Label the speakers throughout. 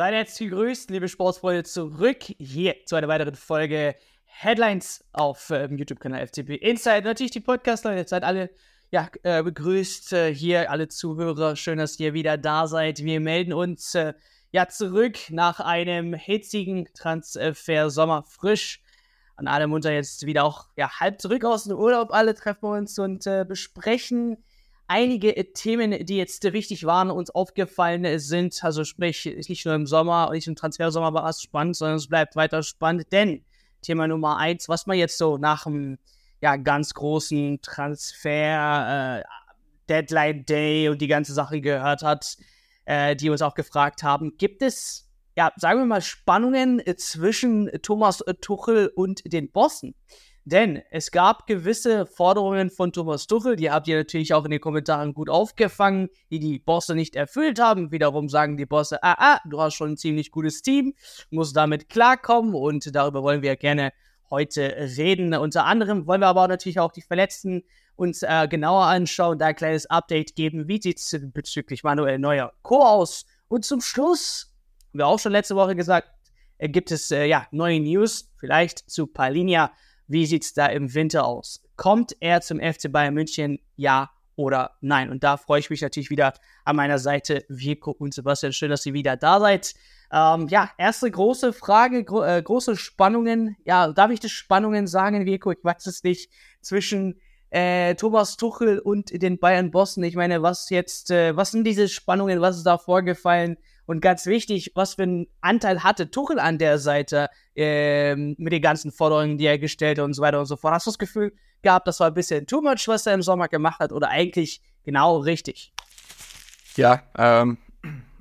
Speaker 1: Seid herzlich gegrüßt, liebe Sportsfreunde, zurück hier zu einer weiteren Folge Headlines auf äh, YouTube-Kanal FCP Inside. Natürlich die Podcast-Leute, seid alle ja, äh, begrüßt äh, hier, alle Zuhörer. Schön, dass ihr wieder da seid. Wir melden uns äh, ja zurück nach einem hitzigen Transfer Sommer frisch. An alle munter jetzt wieder auch ja, halb zurück aus dem Urlaub. Alle treffen uns und äh, besprechen einige Themen, die jetzt wichtig waren, uns aufgefallen sind. Also sprich, nicht nur im Sommer, nicht im Transfersommer war es spannend, sondern es bleibt weiter spannend. Denn Thema Nummer eins, was man jetzt so nach dem ja, ganz großen Transfer, äh, Deadline Day und die ganze Sache gehört hat, äh, die uns auch gefragt haben, gibt es, ja, sagen wir mal, Spannungen zwischen Thomas Tuchel und den Bossen? Denn es gab gewisse Forderungen von Thomas Tuchel, die habt ihr natürlich auch in den Kommentaren gut aufgefangen, die die Bosse nicht erfüllt haben. Wiederum sagen die Bosse, ah, ah, du hast schon ein ziemlich gutes Team, musst damit klarkommen und darüber wollen wir gerne heute reden. Unter anderem wollen wir aber auch natürlich auch die Verletzten uns äh, genauer anschauen, da ein kleines Update geben, wie sieht es bezüglich Manuel Neuer Co. aus. Und zum Schluss, haben wir auch schon letzte Woche gesagt, äh, gibt es äh, ja neue News, vielleicht zu Palinia wie sieht es da im Winter aus? Kommt er zum FC Bayern München? Ja oder nein? Und da freue ich mich natürlich wieder an meiner Seite, Virko und Sebastian. Schön, dass ihr wieder da seid. Ähm, ja, erste große Frage, gro äh, große Spannungen. Ja, darf ich das Spannungen sagen, Virko? Ich weiß es nicht. Zwischen äh, Thomas Tuchel und den Bayern Bossen. Ich meine, was jetzt, äh, was sind diese Spannungen? Was ist da vorgefallen? Und ganz wichtig, was für einen Anteil hatte Tuchel an der Seite ähm, mit den ganzen Forderungen, die er gestellt hat und so weiter und so fort. Hast du das Gefühl gehabt, das war ein bisschen too much, was er im Sommer gemacht hat oder eigentlich genau richtig?
Speaker 2: Ja, ähm,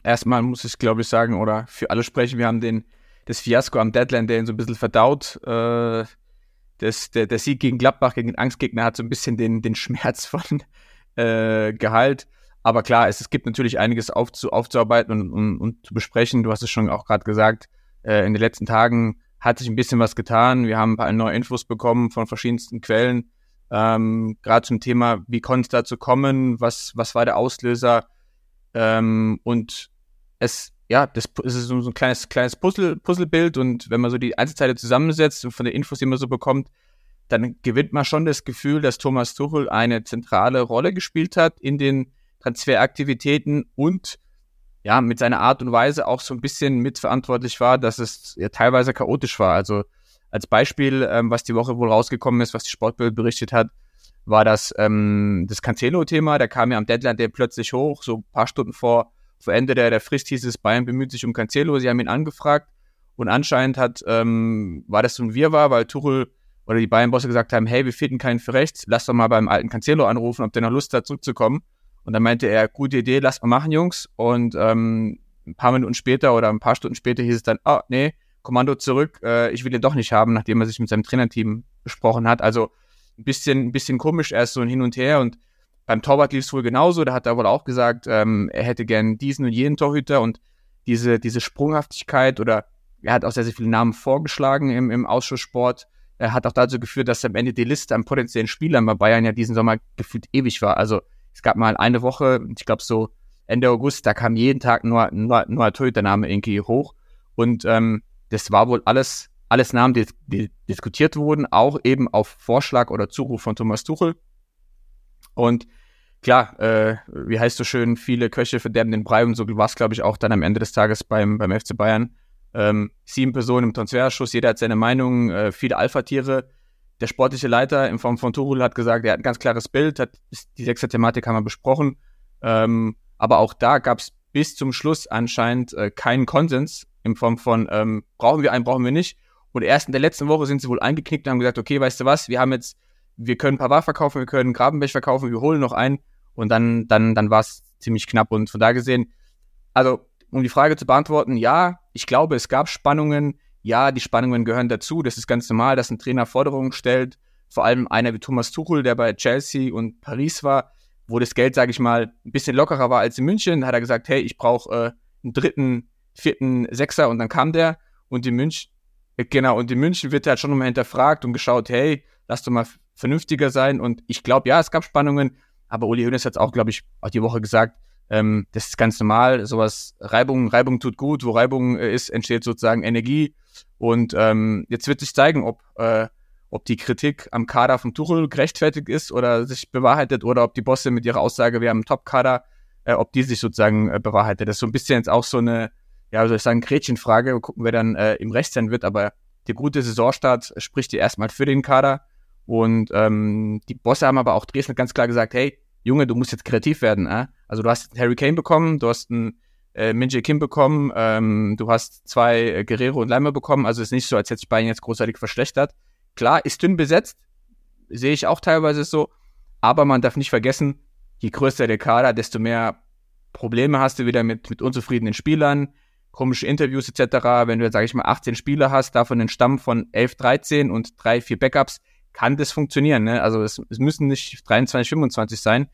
Speaker 2: erstmal muss ich glaube ich sagen, oder für alle sprechen, wir haben den, das Fiasko am Deadline Day so ein bisschen verdaut. Äh, das, der, der Sieg gegen Gladbach, gegen den Angstgegner hat so ein bisschen den, den Schmerz von äh, Gehalt. Aber klar, es, es gibt natürlich einiges aufzu, aufzuarbeiten und, und, und zu besprechen. Du hast es schon auch gerade gesagt, äh, in den letzten Tagen hat sich ein bisschen was getan. Wir haben ein paar neue Infos bekommen von verschiedensten Quellen. Ähm, gerade zum Thema, wie konnte es dazu kommen, was, was war der Auslöser? Ähm, und es, ja, das, es ist so ein kleines, kleines Puzzle, Puzzlebild und wenn man so die Einzelteile zusammensetzt und von den Infos, die man so bekommt, dann gewinnt man schon das Gefühl, dass Thomas Tuchel eine zentrale Rolle gespielt hat in den Transferaktivitäten und ja, mit seiner Art und Weise auch so ein bisschen mitverantwortlich war, dass es ja teilweise chaotisch war. Also als Beispiel, ähm, was die Woche wohl rausgekommen ist, was die Sportbild berichtet hat, war das ähm, das Cancelo-Thema. Der kam ja am Deadline der plötzlich hoch, so ein paar Stunden vor, vor Ende der, der Frist hieß es, Bayern bemüht sich um Cancelo. Sie haben ihn angefragt und anscheinend hat, ähm, war das so ein Wirrwarr, weil Tuchel oder die Bayern-Bosse gesagt haben, hey, wir finden keinen für rechts, lass doch mal beim alten Cancelo anrufen, ob der noch Lust hat, zurückzukommen. Und dann meinte er, gute Idee, lass mal machen, Jungs. Und ähm, ein paar Minuten später oder ein paar Stunden später hieß es dann, oh, nee, Kommando zurück, äh, ich will ihn doch nicht haben, nachdem er sich mit seinem Trainerteam besprochen hat. Also ein bisschen, ein bisschen komisch, erst so ein Hin und Her. Und beim Torwart lief es wohl genauso. Da hat er wohl auch gesagt, ähm, er hätte gern diesen und jenen Torhüter und diese, diese Sprunghaftigkeit oder er hat auch sehr, sehr viele Namen vorgeschlagen im, im Ausschusssport. Er hat auch dazu geführt, dass am Ende die Liste an potenziellen Spielern bei Bayern ja diesen Sommer gefühlt ewig war. Also es gab mal eine Woche, ich glaube so Ende August, da kam jeden Tag nur, nur, nur ein Torhüter-Name irgendwie hoch. Und ähm, das war wohl alles, alles Namen, die, die diskutiert wurden, auch eben auf Vorschlag oder Zuruf von Thomas Tuchel. Und klar, äh, wie heißt so schön, viele Köche verderben den Brei und so war es, glaube ich, auch dann am Ende des Tages beim, beim FC Bayern. Ähm, sieben Personen im Transferschuss, jeder hat seine Meinung, äh, viele Alpha-Tiere der sportliche Leiter in Form von Tuchel hat gesagt, er hat ein ganz klares Bild, hat die sechste Thematik haben wir besprochen. Ähm, aber auch da gab es bis zum Schluss anscheinend äh, keinen Konsens in Form von ähm, brauchen wir einen, brauchen wir nicht. Und erst in der letzten Woche sind sie wohl eingeknickt und haben gesagt, okay, weißt du was, wir haben jetzt, wir können Pavard verkaufen, wir können Grabenbech verkaufen, wir holen noch einen. Und dann, dann, dann war es ziemlich knapp. Und von da gesehen, also um die Frage zu beantworten, ja, ich glaube, es gab Spannungen ja, die Spannungen gehören dazu. Das ist ganz normal, dass ein Trainer Forderungen stellt. Vor allem einer wie Thomas Tuchel, der bei Chelsea und Paris war, wo das Geld, sage ich mal, ein bisschen lockerer war als in München. Hat er gesagt, hey, ich brauche äh, einen dritten, vierten Sechser und dann kam der. Und in München, äh, genau, und in München wird er halt schon nochmal hinterfragt und geschaut, hey, lass doch mal vernünftiger sein. Und ich glaube, ja, es gab Spannungen, aber Uli Hoeneß hat es auch, glaube ich, auch die Woche gesagt, Ähm, das ist ganz normal. Sowas, Reibung, Reibung tut gut. Wo Reibung äh, ist, entsteht sozusagen Energie. Und ähm, jetzt wird sich zeigen, ob, äh, ob die Kritik am Kader von Tuchel gerechtfertigt ist oder sich bewahrheitet oder ob die Bosse mit ihrer Aussage, wir haben einen Top-Kader, äh, ob die sich sozusagen äh, bewahrheitet. Das ist so ein bisschen jetzt auch so eine, ja, soll ich sagen, Gretchenfrage. Wir gucken, wer dann äh, im Recht sein wird. Aber der gute Saisonstart spricht dir erstmal für den Kader. Und ähm, die Bosse haben aber auch Dresden ganz klar gesagt, hey, Junge, du musst jetzt kreativ werden. Äh? Also du hast Harry Kane bekommen, du hast einen äh, Minje Kim bekommen, ähm, du hast zwei äh, Guerrero und Leimer bekommen. Also es ist nicht so, als hätte Bayern jetzt großartig verschlechtert. Klar, ist dünn besetzt, sehe ich auch teilweise so. Aber man darf nicht vergessen, je größer der Kader, desto mehr Probleme hast du wieder mit, mit unzufriedenen Spielern, komische Interviews etc. Wenn du sage ich mal, 18 Spieler hast, davon einen Stamm von 11, 13 und drei, vier Backups, kann das funktionieren. Ne? Also es, es müssen nicht 23, 25 sein.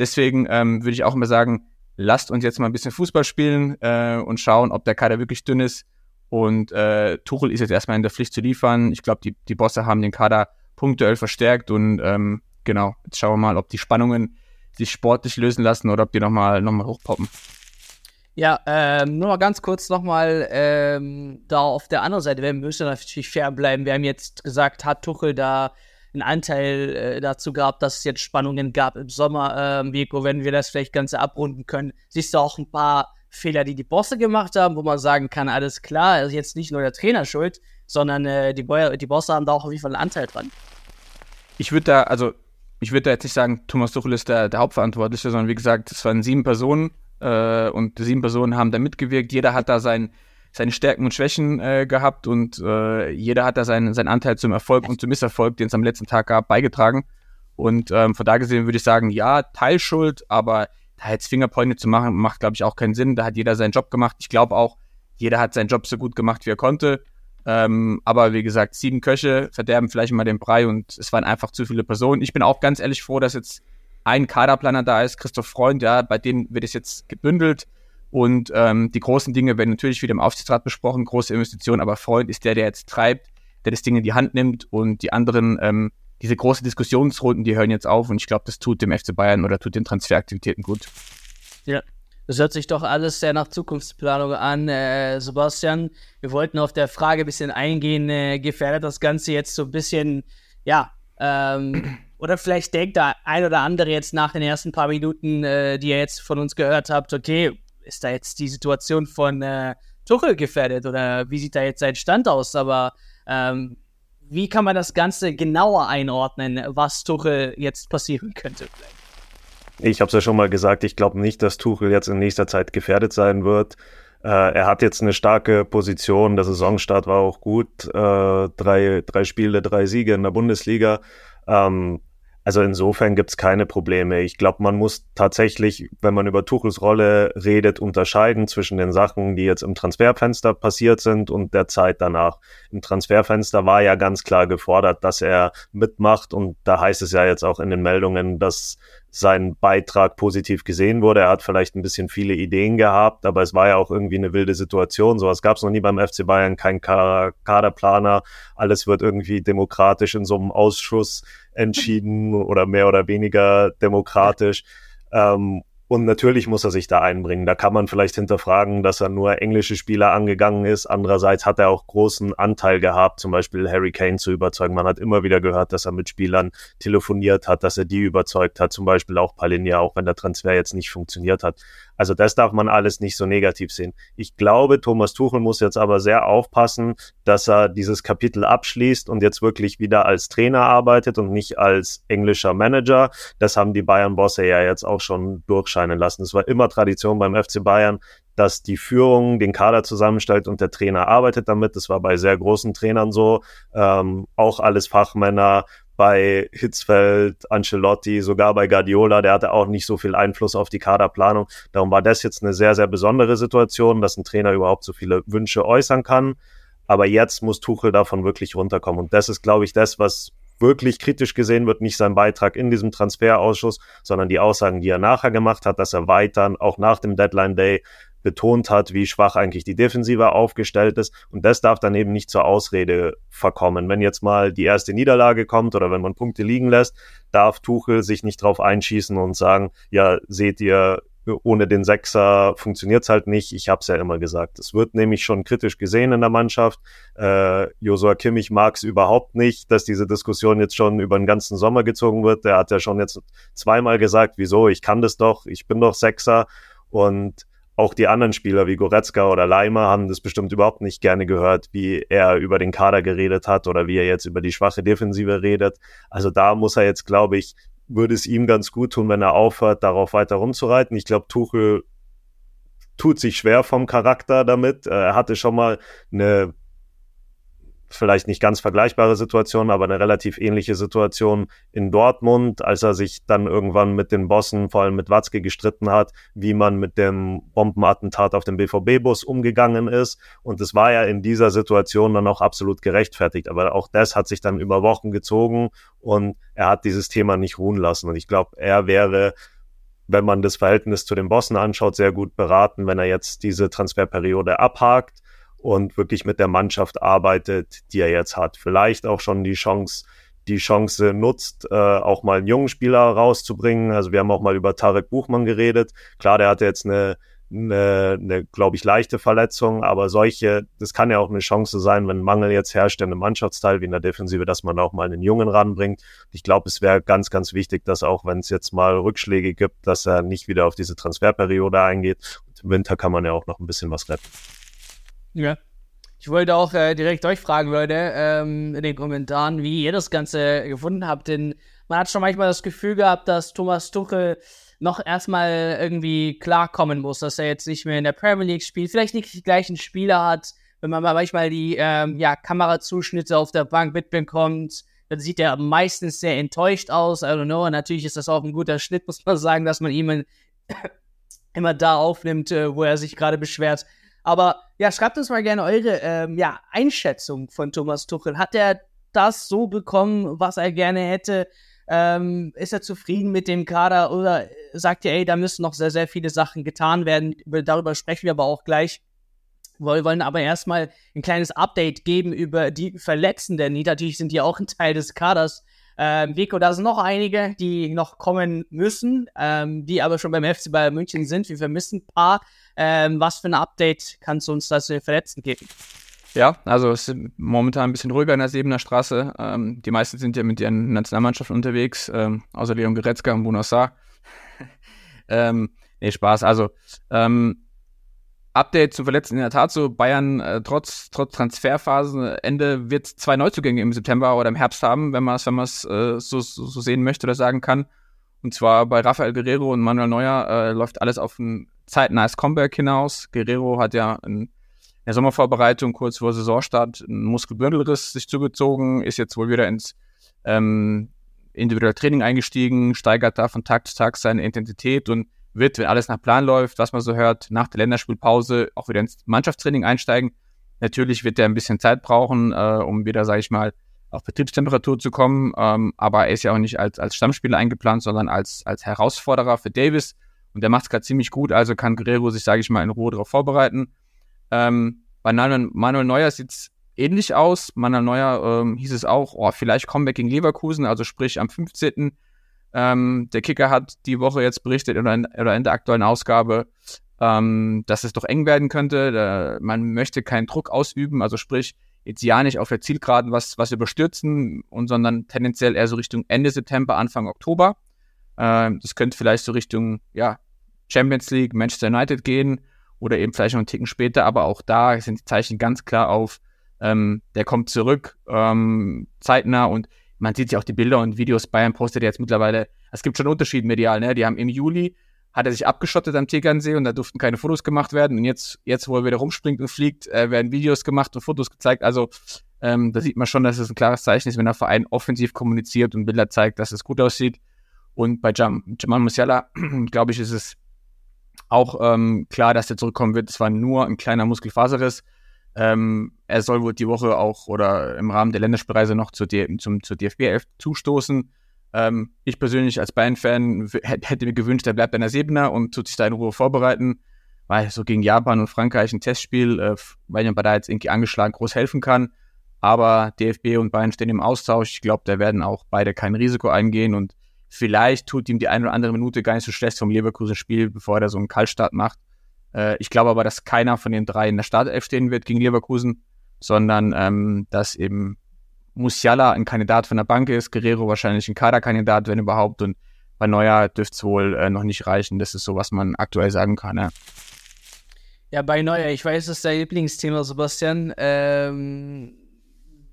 Speaker 2: Deswegen ähm, würde ich auch immer sagen, lasst uns jetzt mal ein bisschen Fußball spielen äh, und schauen, ob der Kader wirklich dünn ist. Und äh, Tuchel ist jetzt erstmal in der Pflicht zu liefern. Ich glaube, die, die Bosse haben den Kader punktuell verstärkt und ähm, genau, jetzt schauen wir mal, ob die Spannungen sich sportlich lösen lassen oder ob die nochmal noch mal hochpoppen.
Speaker 1: Ja, ähm, nur mal ganz kurz nochmal ähm, da auf der anderen Seite. Wir müssen natürlich fair bleiben. Wir haben jetzt gesagt, hat Tuchel da einen Anteil äh, dazu gehabt, dass es jetzt Spannungen gab im Sommer. Ähm, Vico, wenn wir das vielleicht ganz abrunden können, siehst du auch ein paar Fehler, die die Bosse gemacht haben, wo man sagen kann, alles klar, ist jetzt nicht nur der Trainer schuld, sondern äh, die, Boy die Bosse haben da auch auf jeden Fall einen Anteil dran.
Speaker 2: Ich würde da, also ich würde da jetzt nicht sagen, Thomas Tuchel ist der, der Hauptverantwortliche, sondern wie gesagt, es waren sieben Personen äh, und sieben Personen haben da mitgewirkt. Jeder hat da sein, seine Stärken und Schwächen äh, gehabt und äh, jeder hat da seinen, seinen Anteil zum Erfolg und zum Misserfolg, den es am letzten Tag gab, beigetragen. Und ähm, von da gesehen würde ich sagen, ja, Teilschuld, aber da jetzt Fingerpointe zu machen, macht, glaube ich, auch keinen Sinn. Da hat jeder seinen Job gemacht. Ich glaube auch, jeder hat seinen Job so gut gemacht, wie er konnte. Ähm, aber wie gesagt, sieben Köche verderben vielleicht mal den Brei und es waren einfach zu viele Personen. Ich bin auch ganz ehrlich froh, dass jetzt ein Kaderplaner da ist, Christoph Freund, ja, bei denen wird es jetzt gebündelt. Und ähm, die großen Dinge werden natürlich wieder im Aufsichtsrat besprochen, große Investitionen, aber Freund ist der, der jetzt treibt, der das Ding in die Hand nimmt und die anderen, ähm, diese großen Diskussionsrunden, die hören jetzt auf und ich glaube, das tut dem FC Bayern oder tut den Transferaktivitäten gut.
Speaker 1: Ja, das hört sich doch alles sehr nach Zukunftsplanung an, äh, Sebastian. Wir wollten auf der Frage ein bisschen eingehen, äh, gefährdet das Ganze jetzt so ein bisschen, ja, ähm, oder vielleicht denkt da ein oder andere jetzt nach den ersten paar Minuten, äh, die ihr jetzt von uns gehört habt, okay, ist da jetzt die Situation von äh, Tuchel gefährdet oder wie sieht da jetzt sein Stand aus? Aber ähm, wie kann man das Ganze genauer einordnen, was Tuchel jetzt passieren könnte?
Speaker 3: Ich habe es ja schon mal gesagt, ich glaube nicht, dass Tuchel jetzt in nächster Zeit gefährdet sein wird. Äh, er hat jetzt eine starke Position, der Saisonstart war auch gut, äh, drei, drei Spiele, drei Siege in der Bundesliga. Ähm, also insofern gibt's keine Probleme. Ich glaube, man muss tatsächlich, wenn man über Tuchels Rolle redet, unterscheiden zwischen den Sachen, die jetzt im Transferfenster passiert sind und der Zeit danach. Im Transferfenster war ja ganz klar gefordert, dass er mitmacht und da heißt es ja jetzt auch in den Meldungen, dass sein Beitrag positiv gesehen wurde. Er hat vielleicht ein bisschen viele Ideen gehabt, aber es war ja auch irgendwie eine wilde Situation. Sowas gab es noch nie beim FC Bayern, kein Kaderplaner. Alles wird irgendwie demokratisch in so einem Ausschuss entschieden oder mehr oder weniger demokratisch. Ähm, und natürlich muss er sich da einbringen. Da kann man vielleicht hinterfragen, dass er nur englische Spieler angegangen ist. Andererseits hat er auch großen Anteil gehabt, zum Beispiel Harry Kane zu überzeugen. Man hat immer wieder gehört, dass er mit Spielern telefoniert hat, dass er die überzeugt hat. Zum Beispiel auch Palinja, auch wenn der Transfer jetzt nicht funktioniert hat. Also das darf man alles nicht so negativ sehen. Ich glaube, Thomas Tuchel muss jetzt aber sehr aufpassen, dass er dieses Kapitel abschließt und jetzt wirklich wieder als Trainer arbeitet und nicht als englischer Manager. Das haben die Bayern-Bosse ja jetzt auch schon durchscheinen lassen. Es war immer Tradition beim FC Bayern, dass die Führung den Kader zusammenstellt und der Trainer arbeitet damit. Das war bei sehr großen Trainern so. Ähm, auch alles Fachmänner, bei Hitzfeld, Ancelotti, sogar bei Guardiola, der hatte auch nicht so viel Einfluss auf die Kaderplanung. Darum war das jetzt eine sehr, sehr besondere Situation, dass ein Trainer überhaupt so viele Wünsche äußern kann. Aber jetzt muss Tuchel davon wirklich runterkommen. Und das ist, glaube ich, das, was wirklich kritisch gesehen wird, nicht sein Beitrag in diesem Transferausschuss, sondern die Aussagen, die er nachher gemacht hat, dass er weiter, auch nach dem Deadline Day, betont hat, wie schwach eigentlich die Defensive aufgestellt ist. Und das darf dann eben nicht zur Ausrede verkommen. Wenn jetzt mal die erste Niederlage kommt oder wenn man Punkte liegen lässt, darf Tuchel sich nicht drauf einschießen und sagen, ja, seht ihr, ohne den Sechser funktioniert's halt nicht. Ich habe es ja immer gesagt. Es wird nämlich schon kritisch gesehen in der Mannschaft. Äh, Josua Kimmich mag's überhaupt nicht, dass diese Diskussion jetzt schon über den ganzen Sommer gezogen wird. Der hat ja schon jetzt zweimal gesagt, wieso, ich kann das doch, ich bin doch Sechser. Und auch die anderen Spieler wie Goretzka oder Leimer haben das bestimmt überhaupt nicht gerne gehört, wie er über den Kader geredet hat oder wie er jetzt über die schwache Defensive redet. Also da muss er jetzt, glaube ich, würde es ihm ganz gut tun, wenn er aufhört, darauf weiter rumzureiten. Ich glaube, Tuchel tut sich schwer vom Charakter damit. Er hatte schon mal eine vielleicht nicht ganz vergleichbare Situation, aber eine relativ ähnliche Situation in Dortmund, als er sich dann irgendwann mit den Bossen, vor allem mit Watzke, gestritten hat, wie man mit dem Bombenattentat auf dem BVB-Bus umgegangen ist. Und es war ja in dieser Situation dann auch absolut gerechtfertigt. Aber auch das hat sich dann über Wochen gezogen und er hat dieses Thema nicht ruhen lassen. Und ich glaube, er wäre wenn man das Verhältnis zu den Bossen anschaut, sehr gut beraten, wenn er jetzt diese Transferperiode abhakt und wirklich mit der Mannschaft arbeitet, die er jetzt hat. Vielleicht auch schon die Chance, die Chance nutzt, äh, auch mal einen jungen Spieler rauszubringen. Also wir haben auch mal über Tarek Buchmann geredet. Klar, der hatte jetzt eine, eine, eine glaube ich, leichte Verletzung, aber solche, das kann ja auch eine Chance sein, wenn Mangel jetzt herrscht in einem Mannschaftsteil wie in der Defensive, dass man auch mal einen Jungen ranbringt. Ich glaube, es wäre ganz, ganz wichtig, dass auch wenn es jetzt mal Rückschläge gibt, dass er nicht wieder auf diese Transferperiode eingeht. Und im Winter kann man ja auch noch ein bisschen was retten.
Speaker 1: Ja. Ich wollte auch äh, direkt euch fragen, Leute, ähm, in den Kommentaren, wie ihr das Ganze gefunden habt. Denn man hat schon manchmal das Gefühl gehabt, dass Thomas Tuchel noch erstmal irgendwie klarkommen muss, dass er jetzt nicht mehr in der Premier League spielt, vielleicht nicht die gleichen Spieler hat. Wenn man mal manchmal die ähm, ja, Kamerazuschnitte auf der Bank mitbekommt, dann sieht er meistens sehr enttäuscht aus. I don't know. Und natürlich ist das auch ein guter Schnitt, muss man sagen, dass man ihn immer da aufnimmt, äh, wo er sich gerade beschwert. Aber ja, schreibt uns mal gerne eure ähm, ja, Einschätzung von Thomas Tuchel. Hat er das so bekommen, was er gerne hätte? Ähm, ist er zufrieden mit dem Kader oder sagt ihr, ey, da müssen noch sehr, sehr viele Sachen getan werden? Darüber sprechen wir aber auch gleich. Wir wollen aber erstmal ein kleines Update geben über die Verletzten, die natürlich sind ja auch ein Teil des Kaders. Ähm, Vico, da sind noch einige, die noch kommen müssen, ähm, die aber schon beim FC Bayern München sind. Wir vermissen ein paar. Ähm, was für ein Update kannst du uns da zu den Verletzten geben?
Speaker 2: Ja, also es ist momentan ein bisschen ruhiger in der Siebener Straße. Ähm, die meisten sind ja mit ihren Nationalmannschaften unterwegs, ähm, außer Leon Goretzka und Bunassar. ähm, nee, Spaß. Also, ähm, Update zum Verletzten in der Tat so, Bayern äh, trotz, trotz Transferphasenende wird zwei Neuzugänge im September oder im Herbst haben, wenn man es wenn man's, äh, so, so, so sehen möchte oder sagen kann. Und zwar bei Rafael Guerrero und Manuel Neuer äh, läuft alles auf ein zeitnahes Comeback hinaus. Guerrero hat ja in der Sommervorbereitung kurz vor Saisonstart einen Muskelbündelriss sich zugezogen, ist jetzt wohl wieder ins ähm, individuelle Training eingestiegen, steigert da von Tag zu Tag seine Intensität und wird, wenn alles nach Plan läuft, was man so hört, nach der Länderspielpause auch wieder ins Mannschaftstraining einsteigen. Natürlich wird er ein bisschen Zeit brauchen, äh, um wieder, sage ich mal, auf Betriebstemperatur zu kommen. Ähm, aber er ist ja auch nicht als, als Stammspieler eingeplant, sondern als, als Herausforderer für Davis. Und der macht es gerade ziemlich gut, also kann Guerrero sich, sage ich mal, in Ruhe darauf vorbereiten. Ähm, bei Manuel Neuer sieht's ähnlich aus. Manuel Neuer ähm, hieß es auch, oh, vielleicht Comeback gegen Leverkusen, also sprich am 15. Ähm, der Kicker hat die Woche jetzt berichtet oder in, oder in der aktuellen Ausgabe, ähm, dass es doch eng werden könnte. Da, man möchte keinen Druck ausüben, also sprich, jetzt ja nicht auf der Zielgeraden was, was überstürzen, und sondern tendenziell eher so Richtung Ende September, Anfang Oktober. Ähm, das könnte vielleicht so Richtung ja, Champions League, Manchester United gehen oder eben vielleicht noch einen Ticken später, aber auch da sind die Zeichen ganz klar auf, ähm, der kommt zurück, ähm, zeitnah und man sieht ja auch die Bilder und Videos, Bayern postet jetzt mittlerweile, es gibt schon Unterschied medial, ne? Die haben im Juli, hat er sich abgeschottet am Tegernsee und da durften keine Fotos gemacht werden. Und jetzt, jetzt wo er wieder rumspringt und fliegt, äh, werden Videos gemacht und Fotos gezeigt. Also ähm, da sieht man schon, dass es ein klares Zeichen ist, wenn der Verein offensiv kommuniziert und Bilder zeigt, dass es gut aussieht. Und bei Jam Jamal Musiala, glaube ich, ist es auch ähm, klar, dass er zurückkommen wird. Es war nur ein kleiner Muskelfaserriss. Ähm, er soll wohl die Woche auch oder im Rahmen der Länderspielreise noch zur, D zum, zur DFB 11 zustoßen. Ähm, ich persönlich als Bayern-Fan hätte mir gewünscht, er bleibt bei der Sebener und tut sich da in Ruhe vorbereiten, weil so gegen Japan und Frankreich ein Testspiel, äh, weil man da jetzt irgendwie angeschlagen groß helfen kann. Aber DFB und Bayern stehen im Austausch. Ich glaube, da werden auch beide kein Risiko eingehen und Vielleicht tut ihm die eine oder andere Minute gar nicht so schlecht vom Leverkusen-Spiel, bevor er so einen Kaltstart macht. Äh, ich glaube aber, dass keiner von den drei in der Startelf stehen wird gegen Leverkusen, sondern ähm, dass eben Musiala ein Kandidat von der Bank ist, Guerrero wahrscheinlich ein Kaderkandidat, wenn überhaupt, und bei Neuer dürfte es wohl äh, noch nicht reichen. Das ist so, was man aktuell sagen kann. Ja.
Speaker 1: Ja, bei Neuer, ich weiß, das ist dein Lieblingsthema, Sebastian. Ähm,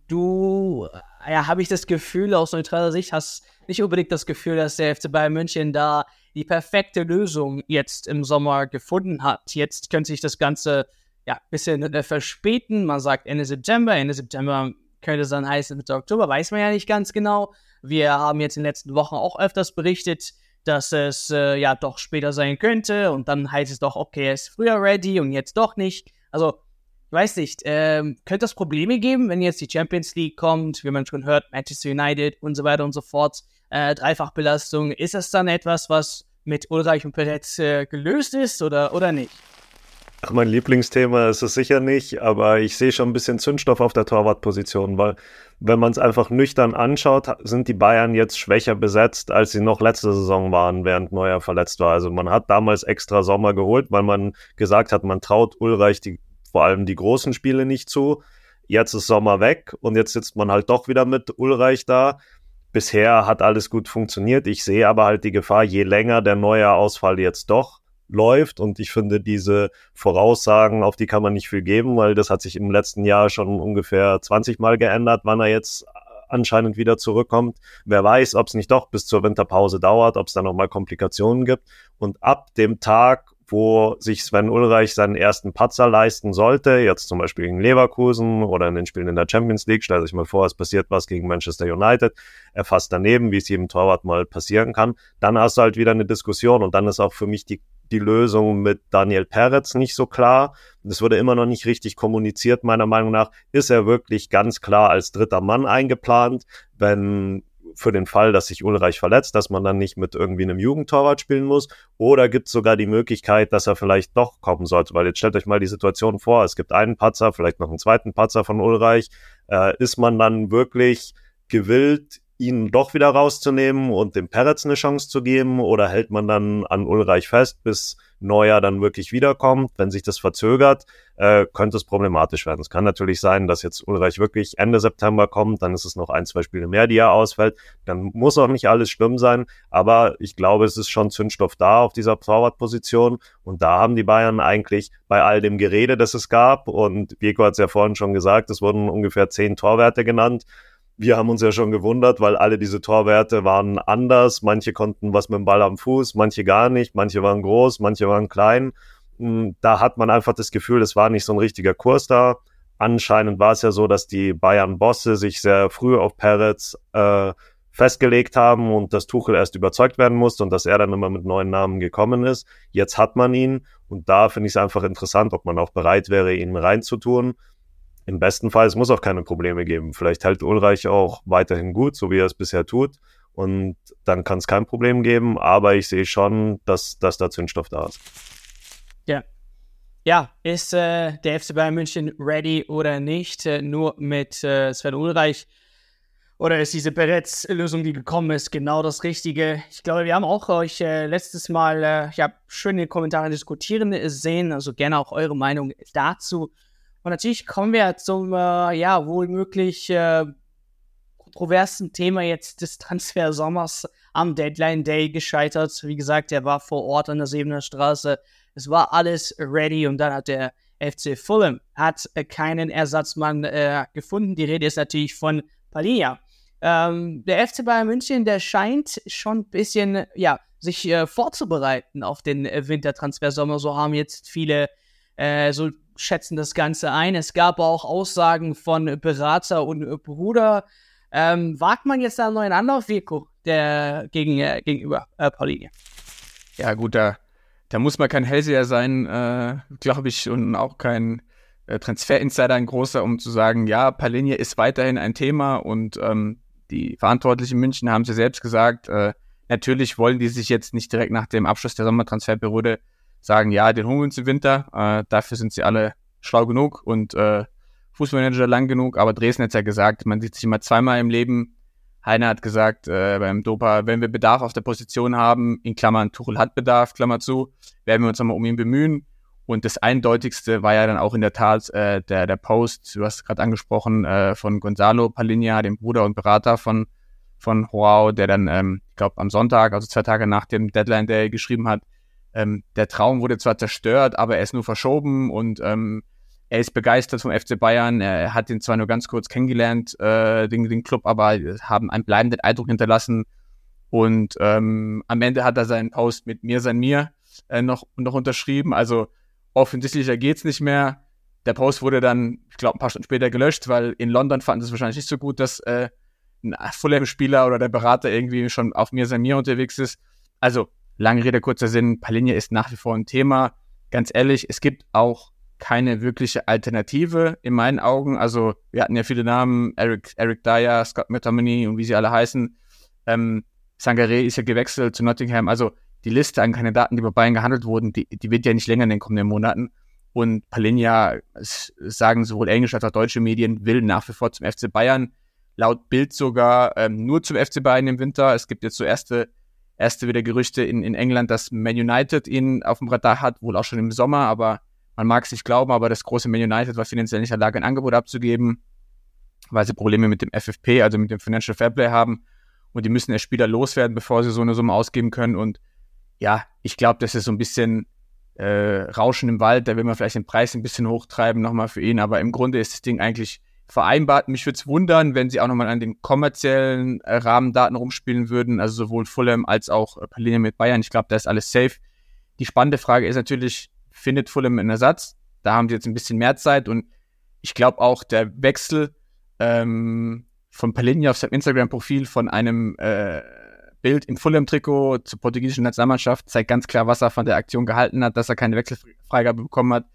Speaker 1: du, ja, habe ich das Gefühl, aus neutraler Sicht, hast nicht unbedingt das Gefühl, dass der FC Bayern München da die perfekte Lösung jetzt im Sommer gefunden hat. Jetzt könnte sich das Ganze ja ein bisschen äh, verspäten. Man sagt Ende September, Ende September könnte es dann heißen Mitte Oktober, weiß man ja nicht ganz genau. Wir haben jetzt in den letzten Wochen auch öfters berichtet, dass es äh, ja doch später sein könnte und dann heißt es doch, okay, er ist früher ready und jetzt doch nicht. Also, weiß nicht, ähm, könnte es Probleme geben, wenn jetzt die Champions League kommt, wie man schon hört, Manchester United und so weiter und so fort, äh, Dreifachbelastung, ist das dann etwas, was mit Ulreich und Peretz äh, gelöst ist oder, oder nicht?
Speaker 3: Ach, mein Lieblingsthema ist es sicher nicht, aber ich sehe schon ein bisschen Zündstoff auf der Torwartposition, weil wenn man es einfach nüchtern anschaut, sind die Bayern jetzt schwächer besetzt, als sie noch letzte Saison waren, während Neuer verletzt war. Also man hat damals extra Sommer geholt, weil man gesagt hat, man traut Ulreich die, vor allem die großen Spiele nicht zu. Jetzt ist Sommer weg und jetzt sitzt man halt doch wieder mit Ulreich da. Bisher hat alles gut funktioniert. Ich sehe aber halt die Gefahr, je länger der neue Ausfall jetzt doch läuft. Und ich finde, diese Voraussagen, auf die kann man nicht viel geben, weil das hat sich im letzten Jahr schon ungefähr 20 Mal geändert, wann er jetzt anscheinend wieder zurückkommt. Wer weiß, ob es nicht doch bis zur Winterpause dauert, ob es da nochmal Komplikationen gibt. Und ab dem Tag, wo sich Sven Ulreich seinen ersten Patzer leisten sollte, jetzt zum Beispiel gegen Leverkusen oder in den Spielen in der Champions League, stellt euch mal vor, es passiert was gegen Manchester United, er fasst daneben, wie es jedem Torwart mal passieren kann, dann hast du halt wieder eine Diskussion und dann ist auch für mich die die Lösung mit Daniel Peretz nicht so klar. Das wurde immer noch nicht richtig kommuniziert, meiner Meinung nach. Ist er wirklich ganz klar als dritter Mann eingeplant, wenn für den Fall, dass sich Ulreich verletzt, dass man dann nicht mit irgendwie einem Jugendtorwart spielen muss? Oder gibt es sogar die Möglichkeit, dass er vielleicht doch kommen sollte? Weil jetzt stellt euch mal die Situation vor, es gibt einen Patzer, vielleicht noch einen zweiten Patzer von Ulreich. Äh, ist man dann wirklich gewillt, ihn doch wieder rauszunehmen und dem Peretz eine Chance zu geben? Oder hält man dann an Ulreich fest, bis Neuer dann wirklich wiederkommt? Wenn sich das verzögert, äh, könnte es problematisch werden. Es kann natürlich sein, dass jetzt Ulreich wirklich Ende September kommt, dann ist es noch ein, zwei Spiele mehr, die er ausfällt. Dann muss auch nicht alles schlimm sein, aber ich glaube, es ist schon Zündstoff da auf dieser Torwartposition und da haben die Bayern eigentlich bei all dem Gerede, das es gab und Vico hat es ja vorhin schon gesagt, es wurden ungefähr zehn Torwerte genannt wir haben uns ja schon gewundert, weil alle diese Torwerte waren anders. Manche konnten was mit dem Ball am Fuß, manche gar nicht, manche waren groß, manche waren klein. Hm, da hat man einfach das Gefühl, es war nicht so ein richtiger Kurs da. Anscheinend war es ja so, dass die Bayern-Bosse sich sehr früh auf Peretz äh, festgelegt haben und dass Tuchel erst überzeugt werden musste und dass er dann immer mit neuen Namen gekommen ist. Jetzt hat man ihn und da finde ich es einfach interessant, ob man auch bereit wäre, ihn reinzutun im besten Fall, es muss auch keine Probleme geben. Vielleicht hält Ulreich auch weiterhin gut, so wie er es bisher tut. Und dann kann es kein Problem geben, aber ich sehe schon, dass, dass da Zündstoff da ist.
Speaker 1: Ja. Ja, ist äh, der FC Bayern München ready oder nicht? Äh, nur mit äh, Sven Ulreich. Oder ist diese Beretz-Lösung, die gekommen ist, genau das Richtige? Ich glaube, wir haben auch euch äh, letztes Mal äh, ja, schöne Kommentare diskutieren sehen. Also gerne auch eure Meinung dazu. Und natürlich kommen wir zum, äh, ja, wohl möglich äh, kontroversen Thema jetzt des Transfersommers am Deadline Day gescheitert. Wie gesagt, er war vor Ort an der Sebener Straße. Es war alles ready und dann hat der FC Fulham hat äh, keinen Ersatzmann äh, gefunden. Die Rede ist natürlich von Palia. Ähm, der FC Bayern München, der scheint schon ein bisschen, ja, sich äh, vorzubereiten auf den äh, Wintertransfersommer. So haben jetzt viele äh, so schätzen das Ganze ein. Es gab auch Aussagen von Berater und Bruder. Ähm, wagt man jetzt da einen neuen Anlauf, Vico, der gegen, äh, gegenüber äh, Paulinie?
Speaker 2: Ja, gut, da, da muss man kein Hellseher sein, äh, glaube ich, und auch kein äh, Transfer-Insider, ein großer, um zu sagen, ja, Paulinie ist weiterhin ein Thema und ähm, die Verantwortlichen in München haben sie selbst gesagt, äh, natürlich wollen die sich jetzt nicht direkt nach dem Abschluss der Sommertransferperiode sagen, ja, den holen wir uns im Winter. Äh, dafür sind sie alle schlau genug und äh, Fußballmanager lang genug. Aber Dresden hat ja gesagt, man sieht sich immer zweimal im Leben. Heiner hat gesagt äh, beim Dopa, wenn wir Bedarf auf der Position haben, in Klammern Tuchel hat Bedarf, Klammer zu, werden wir uns nochmal um ihn bemühen. Und das Eindeutigste war ja dann auch in der Tat äh, der, der Post, du hast gerade angesprochen, äh, von Gonzalo Palinha, dem Bruder und Berater von, von Joao, der dann, ähm, ich glaube, am Sonntag, also zwei Tage nach dem Deadline Day geschrieben hat, ähm, der Traum wurde zwar zerstört, aber er ist nur verschoben und ähm, er ist begeistert vom FC Bayern. Er hat ihn zwar nur ganz kurz kennengelernt, äh, den, den Club, aber haben einen bleibenden Eindruck hinterlassen. Und ähm, am Ende hat er seinen Post mit mir sein mir äh, noch, noch unterschrieben. Also offensichtlicher geht's nicht mehr. Der Post wurde dann, ich glaube, ein paar Stunden später gelöscht, weil in London fanden es wahrscheinlich nicht so gut, dass äh, ein Fulham-Spieler oder der Berater irgendwie schon auf mir sein mir unterwegs ist. Also lange Rede, kurzer Sinn, Palinja ist nach wie vor ein Thema. Ganz ehrlich, es gibt auch keine wirkliche Alternative in meinen Augen. Also wir hatten ja viele Namen, Eric, Eric Dyer, Scott McTominay und wie sie alle heißen. Ähm, Sangare ist ja gewechselt zu Nottingham. Also die Liste an Kandidaten, die bei Bayern gehandelt wurden, die, die wird ja nicht länger in den kommenden Monaten. Und Palinja, sagen sowohl englische als auch deutsche Medien, will nach wie vor zum FC Bayern. Laut Bild sogar ähm, nur zum FC Bayern im Winter. Es gibt jetzt so erste, erste wieder Gerüchte in, in England, dass Man United ihn auf dem Radar hat, wohl auch schon im Sommer, aber man mag es nicht glauben, aber das große Man United war finanziell nicht in der Lage, ein Angebot abzugeben, weil sie Probleme mit dem FFP, also mit dem Financial Fairplay haben. Und die müssen erst Spieler loswerden, bevor sie so eine Summe ausgeben können. Und ja, ich glaube, das ist so ein bisschen äh, Rauschen im Wald. Da will man vielleicht den Preis ein bisschen hochtreiben nochmal für ihn. Aber im Grunde ist das Ding eigentlich vereinbart. Mich würde es wundern, wenn sie auch nochmal an den kommerziellen äh, Rahmendaten rumspielen würden. Also sowohl Fulham als auch äh, Palinja mit Bayern. Ich glaube, da ist alles safe. Die spannende Frage ist natürlich, findet Fulham einen Ersatz. Da haben sie jetzt ein bisschen mehr Zeit und ich glaube auch der Wechsel ähm, von Palinha auf seinem Instagram-Profil von einem äh, Bild im Fulham-Trikot zur portugiesischen Nationalmannschaft zeigt ganz klar, was er von der Aktion gehalten hat, dass er keine Wechselfreigabe bekommen hat.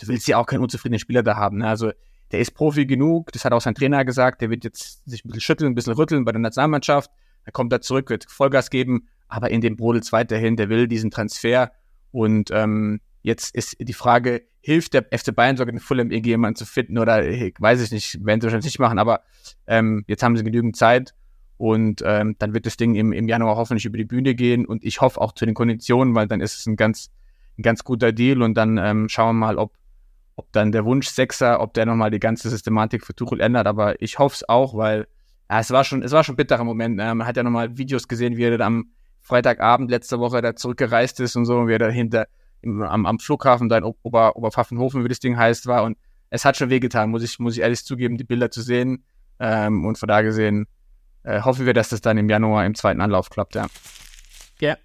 Speaker 2: Du willst ja auch keinen unzufriedenen Spieler da haben. Ne? Also der ist Profi genug, das hat auch sein Trainer gesagt, der wird jetzt sich ein bisschen schütteln, ein bisschen rütteln bei der Nationalmannschaft. Dann kommt er zurück, wird Vollgas geben, aber in dem brodelt weiterhin, der will diesen Transfer. Und ähm, Jetzt ist die Frage, hilft der FC Bayern sogar den Fulham irgendwie jemanden zu finden oder weiß ich nicht, werden sie wahrscheinlich nicht machen, aber ähm, jetzt haben sie genügend Zeit. Und ähm, dann wird das Ding im, im Januar hoffentlich über die Bühne gehen. Und ich hoffe auch zu den Konditionen, weil dann ist es ein ganz, ein ganz guter Deal. Und dann ähm, schauen wir mal, ob, ob dann der Wunsch Sechser, ob der nochmal die ganze Systematik für Tuchel ändert, aber ich hoffe es auch, weil ja, es war schon, es war schon ein bitterer Moment. Ne? Man hat ja nochmal Videos gesehen, wie er dann am Freitagabend letzte Woche da zurückgereist ist und so, und wie er dahinter am, am Flughafen da in Ober, Oberpfaffenhofen, wie das Ding heißt, war. Und es hat schon wehgetan, muss ich, muss ich ehrlich zugeben, die Bilder zu sehen. Ähm, und von da gesehen äh, hoffen wir, dass das dann im Januar im zweiten Anlauf klappt, ja.
Speaker 1: Ja.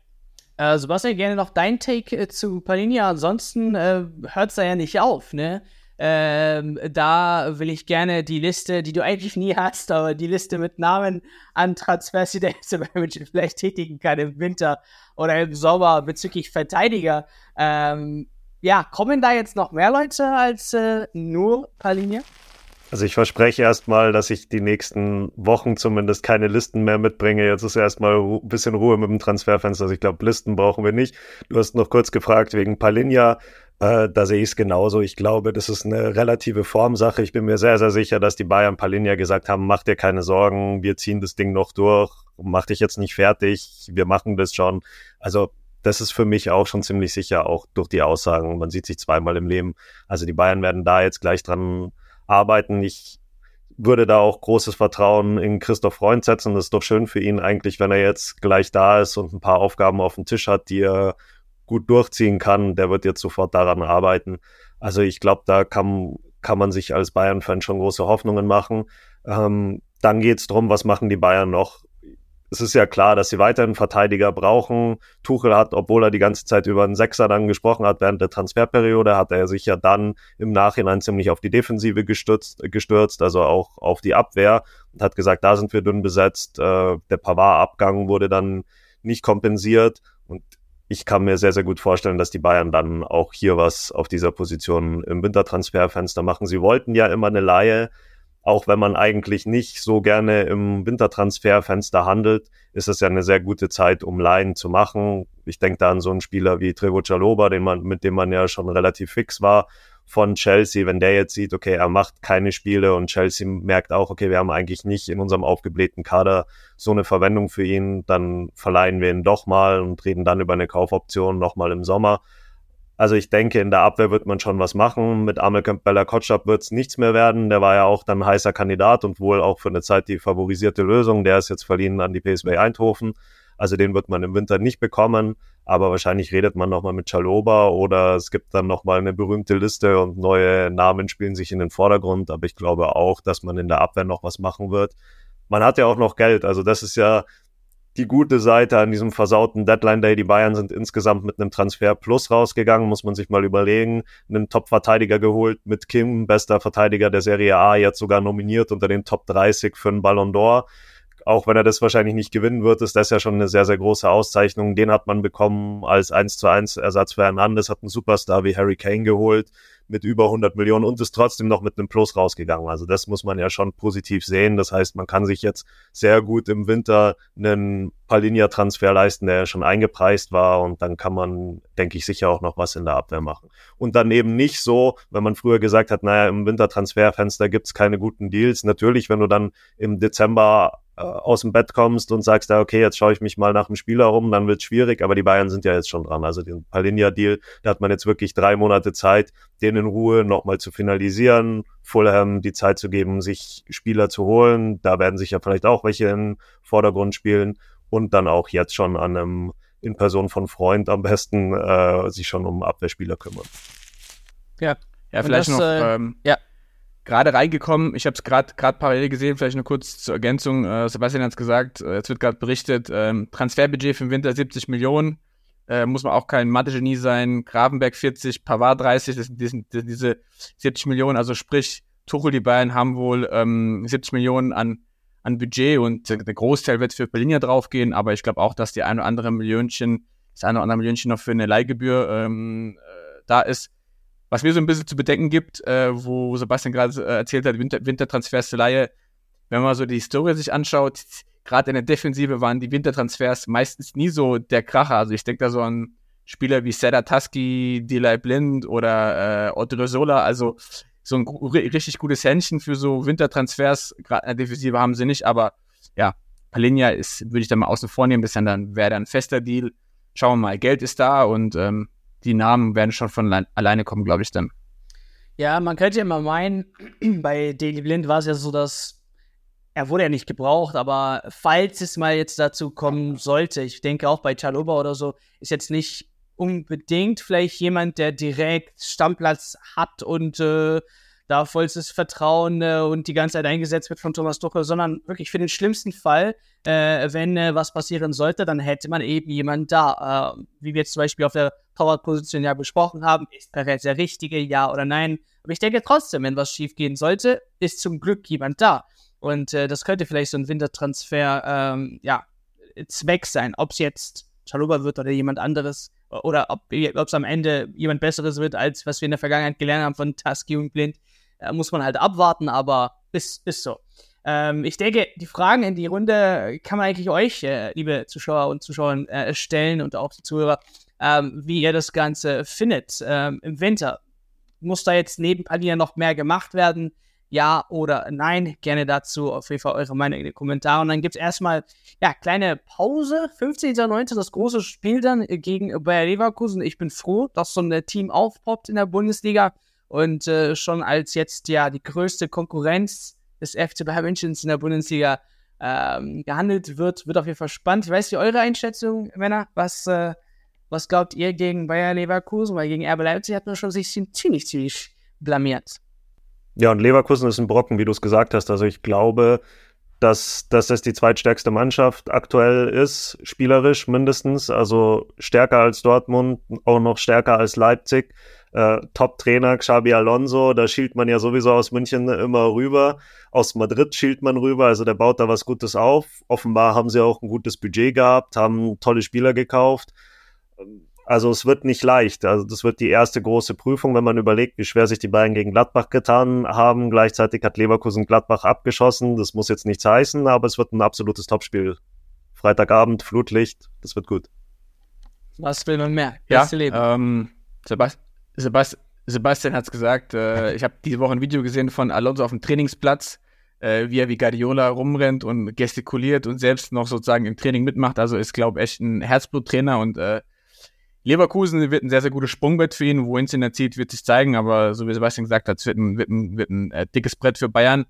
Speaker 1: Äh, Sebastian, gerne noch dein Take äh, zu Panini. Ansonsten äh, hört es da ja nicht auf, ne? Ähm, da will ich gerne die Liste, die du eigentlich nie hast, aber die Liste mit Namen an Transfers, die der München vielleicht tätigen kann im Winter oder im Sommer bezüglich Verteidiger. Ähm, ja, kommen da jetzt noch mehr Leute als äh, nur Palinia?
Speaker 3: Also ich verspreche erstmal, dass ich die nächsten Wochen zumindest keine Listen mehr mitbringe. Jetzt ist erstmal ein bisschen Ruhe mit dem Transferfenster. Also ich glaube, Listen brauchen wir nicht. Du hast noch kurz gefragt wegen Palinja. Äh, da sehe ich es genauso. Ich glaube, das ist eine relative Formsache. Ich bin mir sehr, sehr sicher, dass die Bayern Palinja gesagt haben, mach dir keine Sorgen, wir ziehen das Ding noch durch, mach dich jetzt nicht fertig, wir machen das schon. Also das ist für mich auch schon ziemlich sicher, auch durch die Aussagen. Man sieht sich zweimal im Leben. Also die Bayern werden da jetzt gleich dran arbeiten. Ich würde da auch großes Vertrauen in Christoph Freund setzen. Das ist doch schön für ihn eigentlich, wenn er jetzt gleich da ist und ein paar Aufgaben auf dem Tisch hat, die er gut durchziehen kann, der wird jetzt sofort daran arbeiten. Also ich glaube, da kann, kann man sich als Bayern-Fan schon große Hoffnungen machen. Ähm, dann geht es darum, was machen die Bayern noch? Es ist ja klar, dass sie weiterhin Verteidiger brauchen. Tuchel hat, obwohl er die ganze Zeit über einen Sechser dann gesprochen hat, während der Transferperiode, hat er sich ja dann im Nachhinein ziemlich auf die Defensive gestürzt, gestürzt also auch auf die Abwehr und hat gesagt, da sind wir dünn besetzt. Äh, der Pavard-Abgang wurde dann nicht kompensiert und ich kann mir sehr, sehr gut vorstellen, dass die Bayern dann auch hier was auf dieser Position im Wintertransferfenster machen. Sie wollten ja immer eine Laie, auch wenn man eigentlich nicht so gerne im Wintertransferfenster handelt, ist es ja eine sehr gute Zeit, um Laien zu machen. Ich denke da an so einen Spieler wie Trevo Chaloba, den man, mit dem man ja schon relativ fix war von Chelsea, wenn der jetzt sieht, okay, er macht keine Spiele und Chelsea merkt auch, okay, wir haben eigentlich nicht in unserem aufgeblähten Kader so eine Verwendung für ihn, dann verleihen wir ihn doch mal und reden dann über eine Kaufoption nochmal im Sommer. Also ich denke, in der Abwehr wird man schon was machen. Mit Amelkamp Bella Kotschap wird es nichts mehr werden. Der war ja auch dann heißer Kandidat und wohl auch für eine Zeit die favorisierte Lösung. Der ist jetzt verliehen an die PSV Eindhoven. Also den wird man im Winter nicht bekommen. Aber wahrscheinlich redet man nochmal mit Chaloba oder es gibt dann nochmal eine berühmte Liste und neue Namen spielen sich in den Vordergrund. Aber ich glaube auch, dass man in der Abwehr noch was machen wird. Man hat ja auch noch Geld. Also das ist ja die gute Seite an diesem versauten Deadline Day. Die Bayern sind insgesamt mit einem Transfer Plus rausgegangen, muss man sich mal überlegen. Einen Top-Verteidiger geholt mit Kim, bester Verteidiger der Serie A, jetzt sogar nominiert unter den Top 30 für einen Ballon d'Or. Auch wenn er das wahrscheinlich nicht gewinnen wird, ist das ja schon eine sehr, sehr große Auszeichnung. Den hat man bekommen als 1 zu 1 Ersatz für Hernandez, hat einen Superstar wie Harry Kane geholt mit über 100 Millionen und ist trotzdem noch mit einem Plus rausgegangen. Also das muss man ja schon positiv sehen. Das heißt, man kann sich jetzt sehr gut im Winter einen Palinia-Transfer leisten, der ja schon eingepreist war und dann kann man, denke ich, sicher auch noch was in der Abwehr machen. Und dann eben nicht so, wenn man früher gesagt hat, naja, im Wintertransferfenster gibt's keine guten Deals. Natürlich, wenn du dann im Dezember äh, aus dem Bett kommst und sagst, okay, jetzt schaue ich mich mal nach dem Spieler rum, dann wird schwierig, aber die Bayern sind ja jetzt schon dran. Also den Palinja-Deal, da hat man jetzt wirklich drei Monate Zeit, den in Ruhe nochmal zu finalisieren, Fulham die Zeit zu geben, sich Spieler zu holen. Da werden sich ja vielleicht auch welche im Vordergrund spielen und dann auch jetzt schon an einem in Person von Freund am besten äh, sich schon um Abwehrspieler kümmern.
Speaker 2: Ja, ja, vielleicht das, noch. Äh, ähm, ja gerade reingekommen. Ich habe es gerade parallel gesehen, vielleicht nur kurz zur Ergänzung. Äh, Sebastian hat es gesagt, äh, es wird gerade berichtet, ähm, Transferbudget für den Winter 70 Millionen. Äh, muss man auch kein Mathe-Genie sein. Gravenberg 40, Pavard 30, das sind, das das diese 70 Millionen. Also sprich, Tuchel, die Bayern haben wohl ähm, 70 Millionen an, an Budget und der Großteil wird für Berlin draufgehen, aber ich glaube auch, dass die ein oder andere Millionchen, das eine oder andere Millionchen noch für eine Leihgebühr ähm, äh, da ist. Was mir so ein bisschen zu bedenken gibt, äh, wo Sebastian gerade äh, erzählt hat, Winter, Wintertransfers zur Laie, wenn man so die Historie sich anschaut, gerade in der Defensive waren die Wintertransfers meistens nie so der Kracher. Also ich denke da so an Spieler wie Seda Tusky, Delay Blind oder äh, Otto Sola, also so ein richtig gutes Händchen für so Wintertransfers, gerade in der Defensive haben sie nicht, aber ja, Palinja ist, würde ich da mal außen vor nehmen, bisschen dann wäre dann ein fester Deal. Schauen wir mal, Geld ist da und ähm, die Namen werden schon von alleine kommen, glaube ich, dann.
Speaker 1: Ja, man könnte ja immer meinen, bei Daily Blind war es ja so, dass er wurde ja nicht gebraucht, aber falls es mal jetzt dazu kommen sollte, ich denke auch bei Chaloba oder so, ist jetzt nicht unbedingt vielleicht jemand, der direkt Stammplatz hat und äh, da vollstes Vertrauen äh, und die ganze Zeit eingesetzt wird von Thomas Tuchel, sondern wirklich für den schlimmsten Fall, äh, wenn äh, was passieren sollte, dann hätte man eben jemanden da, äh, wie wir jetzt zum Beispiel auf der Torwartposition ja besprochen haben, ist Perez der Richtige, ja oder nein. Aber ich denke trotzdem, wenn was schief gehen sollte, ist zum Glück jemand da. Und äh, das könnte vielleicht so ein Wintertransfer, ähm, ja, Zweck sein. Ob es jetzt Chaluba wird oder jemand anderes oder ob es am Ende jemand Besseres wird, als was wir in der Vergangenheit gelernt haben von Tusky und Blind, äh, muss man halt abwarten, aber ist, ist so. Ähm, ich denke, die Fragen in die Runde kann man eigentlich euch, äh, liebe Zuschauer und Zuschauer, äh, stellen und auch die Zuhörer, ähm, wie ihr das Ganze findet ähm, im Winter. Muss da jetzt neben Palier noch mehr gemacht werden? Ja oder nein? Gerne dazu auf jeden Fall eure Meinung in den Kommentaren. Und dann gibt es erstmal, ja, kleine Pause. 15.09. das große Spiel dann gegen Bayer Leverkusen. Ich bin froh, dass so ein Team aufpoppt in der Bundesliga und äh, schon als jetzt ja die größte Konkurrenz des FC Bayern Münchens in der Bundesliga ähm, gehandelt wird, wird auf jeden Fall spannend. Ich weiß nicht, eure Einschätzung, Männer, was, äh, was glaubt ihr gegen Bayer Leverkusen? Weil gegen RB Leipzig hat man schon sich ziemlich, ziemlich blamiert.
Speaker 3: Ja, und Leverkusen ist ein Brocken, wie du es gesagt hast. Also ich glaube, dass, dass das die zweitstärkste Mannschaft aktuell ist, spielerisch mindestens. Also stärker als Dortmund, auch noch stärker als Leipzig äh, Top-Trainer Xabi Alonso, da schielt man ja sowieso aus München immer rüber. Aus Madrid schielt man rüber, also der baut da was Gutes auf. Offenbar haben sie auch ein gutes Budget gehabt, haben tolle Spieler gekauft. Also es wird nicht leicht. Also das wird die erste große Prüfung, wenn man überlegt, wie schwer sich die beiden gegen Gladbach getan haben. Gleichzeitig hat Leverkusen Gladbach abgeschossen. Das muss jetzt nichts heißen, aber es wird ein absolutes Topspiel. Freitagabend, Flutlicht, das wird gut.
Speaker 1: Was will man mehr?
Speaker 2: Ja, ähm, Sebastian, Sebast Sebastian hat es gesagt, äh, ich habe diese Woche ein Video gesehen von Alonso auf dem Trainingsplatz, äh, wie er wie Guardiola rumrennt und gestikuliert und selbst noch sozusagen im Training mitmacht. Also ist, glaube ich, echt ein Herzbluttrainer und äh, Leverkusen wird ein sehr, sehr gutes Sprungbett für ihn. Wohin es ihn erzieht, wird sich zeigen, aber so wie Sebastian gesagt hat, es wird ein, wird ein, wird ein äh, dickes Brett für Bayern.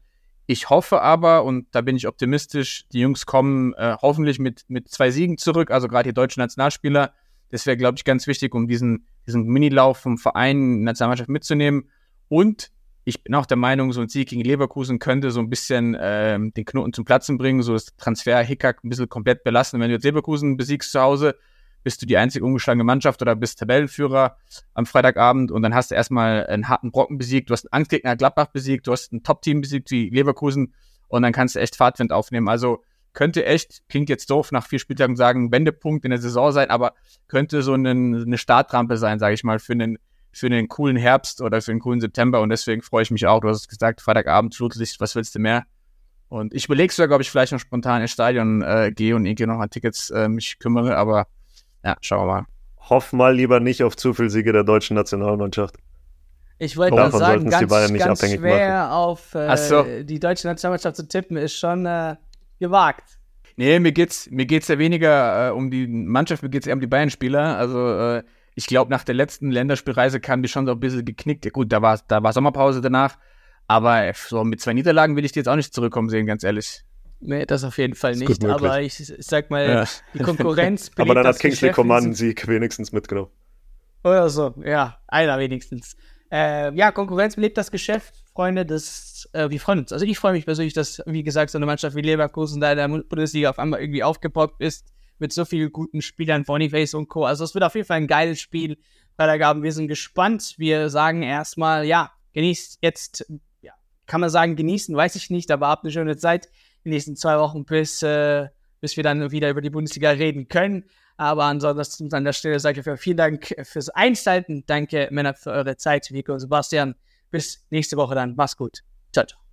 Speaker 2: Ich hoffe aber, und da bin ich optimistisch, die Jungs kommen äh, hoffentlich mit, mit zwei Siegen zurück, also gerade die deutschen Nationalspieler. Das wäre, glaube ich, ganz wichtig, um diesen, diesen Minilauf vom Verein, Nationalmannschaft mitzunehmen. Und ich bin auch der Meinung, so ein Sieg gegen Leverkusen könnte so ein bisschen ähm, den Knoten zum Platzen bringen, so das Transfer-Hickhack ein bisschen komplett belassen. Wenn du jetzt Leverkusen besiegst zu Hause, bist du die einzige ungeschlagene Mannschaft oder bist Tabellenführer am Freitagabend und dann hast du erstmal einen harten Brocken besiegt, du hast einen Angstgegner Gladbach besiegt, du hast ein Top-Team besiegt wie Leverkusen und dann kannst du echt Fahrtwind aufnehmen. Also könnte echt, klingt jetzt doof, nach vier Spieltagen sagen, Wendepunkt in der Saison sein, aber könnte so eine, eine Startrampe sein, sage ich mal, für einen, für einen coolen Herbst oder für einen coolen September und deswegen freue ich mich auch. Du hast es gesagt, Freitagabend, Flutlicht, was willst du mehr? Und ich überlege sogar, ob ich vielleicht noch spontan ins Stadion äh, gehe und irgendwie noch an Tickets äh, mich kümmere, aber ja, schauen wir mal.
Speaker 3: Hoff mal lieber nicht auf zu viel Siege der deutschen Nationalmannschaft.
Speaker 1: Ich wollte
Speaker 3: Davon
Speaker 1: nur sagen,
Speaker 3: sollten es die
Speaker 1: ganz,
Speaker 3: Bayern nicht
Speaker 1: ganz
Speaker 3: abhängig
Speaker 1: schwer
Speaker 3: machen.
Speaker 1: auf äh,
Speaker 2: so.
Speaker 1: die deutsche Nationalmannschaft zu tippen, ist schon äh, gewagt.
Speaker 2: Nee, mir geht's, mir geht's ja weniger äh, um die Mannschaft, mir geht's eher um die Bayern-Spieler. Also äh, ich glaube, nach der letzten Länderspielreise kam die schon so ein bisschen geknickt. Ja, gut, da war, da war Sommerpause danach. Aber so mit zwei Niederlagen will ich die jetzt auch nicht zurückkommen sehen, ganz ehrlich.
Speaker 1: Nee, das auf jeden Fall nicht. Aber ich, sag mal,
Speaker 2: Ja.
Speaker 1: die Konkurrenz
Speaker 3: Aber dann hat Kingsley einen Sieg wenigstens mitgenommen.
Speaker 1: Oder so, ja, einer wenigstens. Äh, ja, Konkurrenz belebt das Geschäft, Freunde. Das, äh, wir freuen uns. Also ich freue mich persönlich, dass, wie gesagt, so eine Mannschaft wie Leverkusen da in der Bundesliga auf einmal irgendwie aufgepoppt ist mit so vielen guten Spielern, Boniface und Co. Also es wird auf jeden Fall ein geiles Spiel. Freitagabend, wir sind gespannt. Wir sagen erstmal, ja, genießt jetzt, ja, kann man sagen, genießen, weiß ich nicht, aber habt eine schöne Zeit die nächsten zwei Wochen, bis, äh, bis wir dann wieder über die Bundesliga reden können. Aber ansonsten an der Stelle sage ich euch vielen Dank fürs Einschalten. Danke, Männer, für eure Zeit. Vico und Sebastian. Bis nächste Woche dann. Mach's gut. Ciao, ciao.